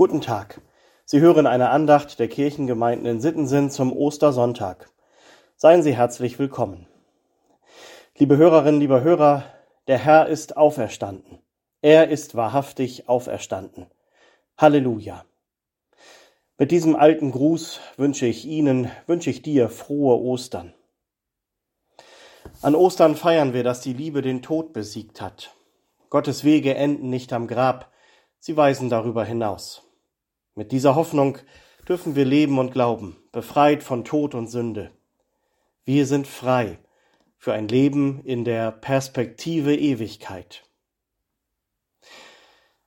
Guten Tag. Sie hören eine Andacht der Kirchengemeinden in Sittensen zum Ostersonntag. Seien Sie herzlich willkommen. Liebe Hörerinnen, lieber Hörer, der Herr ist auferstanden. Er ist wahrhaftig auferstanden. Halleluja. Mit diesem alten Gruß wünsche ich Ihnen, wünsche ich dir frohe Ostern. An Ostern feiern wir, dass die Liebe den Tod besiegt hat. Gottes Wege enden nicht am Grab, sie weisen darüber hinaus. Mit dieser Hoffnung dürfen wir leben und glauben, befreit von Tod und Sünde. Wir sind frei für ein Leben in der Perspektive Ewigkeit.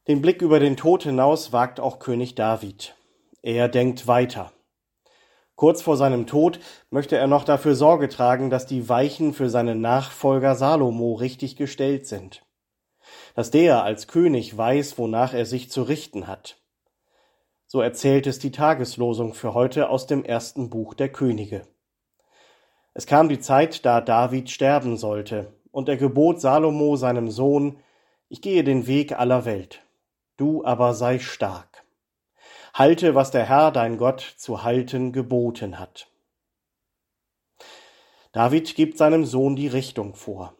Den Blick über den Tod hinaus wagt auch König David. Er denkt weiter. Kurz vor seinem Tod möchte er noch dafür Sorge tragen, dass die Weichen für seinen Nachfolger Salomo richtig gestellt sind. Dass der als König weiß, wonach er sich zu richten hat. So erzählt es die Tageslosung für heute aus dem ersten Buch der Könige. Es kam die Zeit, da David sterben sollte, und er gebot Salomo seinem Sohn, ich gehe den Weg aller Welt, du aber sei stark. Halte, was der Herr dein Gott zu halten geboten hat. David gibt seinem Sohn die Richtung vor.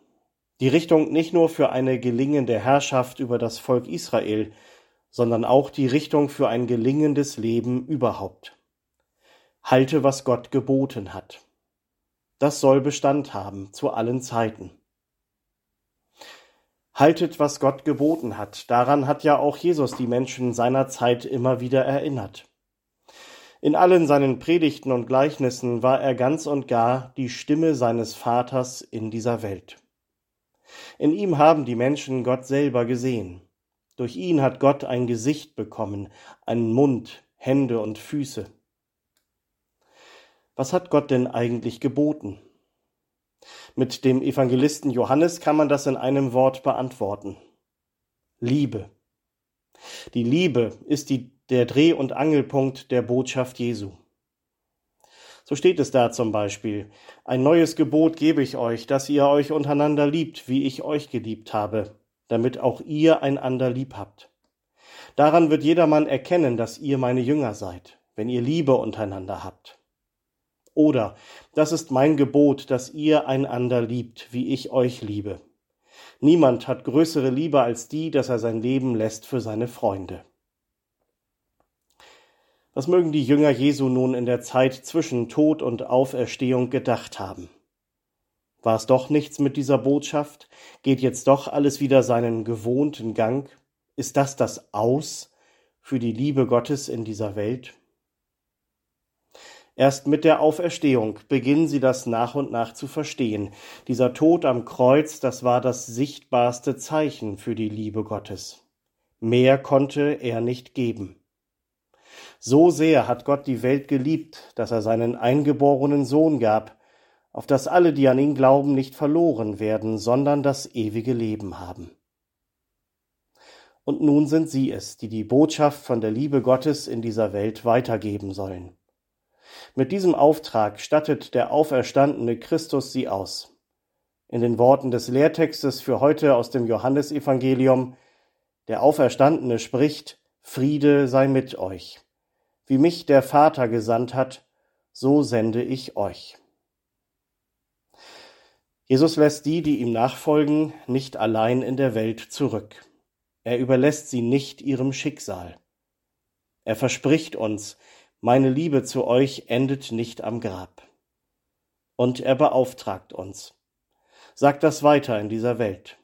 Die Richtung nicht nur für eine gelingende Herrschaft über das Volk Israel, sondern auch die Richtung für ein gelingendes Leben überhaupt. Halte, was Gott geboten hat. Das soll Bestand haben zu allen Zeiten. Haltet, was Gott geboten hat. Daran hat ja auch Jesus die Menschen seiner Zeit immer wieder erinnert. In allen seinen Predigten und Gleichnissen war er ganz und gar die Stimme seines Vaters in dieser Welt. In ihm haben die Menschen Gott selber gesehen. Durch ihn hat Gott ein Gesicht bekommen, einen Mund, Hände und Füße. Was hat Gott denn eigentlich geboten? Mit dem Evangelisten Johannes kann man das in einem Wort beantworten. Liebe. Die Liebe ist die, der Dreh- und Angelpunkt der Botschaft Jesu. So steht es da zum Beispiel. Ein neues Gebot gebe ich euch, dass ihr euch untereinander liebt, wie ich euch geliebt habe damit auch ihr einander lieb habt. Daran wird jedermann erkennen, dass ihr meine Jünger seid, wenn ihr Liebe untereinander habt. Oder, das ist mein Gebot, dass ihr einander liebt, wie ich euch liebe. Niemand hat größere Liebe als die, dass er sein Leben lässt für seine Freunde. Was mögen die Jünger Jesu nun in der Zeit zwischen Tod und Auferstehung gedacht haben? War es doch nichts mit dieser Botschaft? Geht jetzt doch alles wieder seinen gewohnten Gang? Ist das das Aus für die Liebe Gottes in dieser Welt? Erst mit der Auferstehung beginnen sie das nach und nach zu verstehen. Dieser Tod am Kreuz, das war das sichtbarste Zeichen für die Liebe Gottes. Mehr konnte er nicht geben. So sehr hat Gott die Welt geliebt, dass er seinen eingeborenen Sohn gab, auf dass alle, die an ihn glauben, nicht verloren werden, sondern das ewige Leben haben. Und nun sind sie es, die die Botschaft von der Liebe Gottes in dieser Welt weitergeben sollen. Mit diesem Auftrag stattet der auferstandene Christus sie aus. In den Worten des Lehrtextes für heute aus dem Johannesevangelium, der Auferstandene spricht, Friede sei mit euch. Wie mich der Vater gesandt hat, so sende ich euch. Jesus lässt die, die ihm nachfolgen, nicht allein in der Welt zurück. Er überlässt sie nicht ihrem Schicksal. Er verspricht uns, meine Liebe zu euch endet nicht am Grab. Und er beauftragt uns. Sagt das weiter in dieser Welt.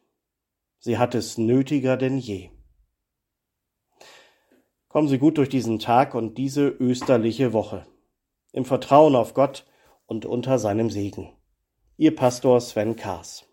Sie hat es nötiger denn je. Kommen Sie gut durch diesen Tag und diese österliche Woche. Im Vertrauen auf Gott und unter seinem Segen. Ihr Pastor Sven Kaas.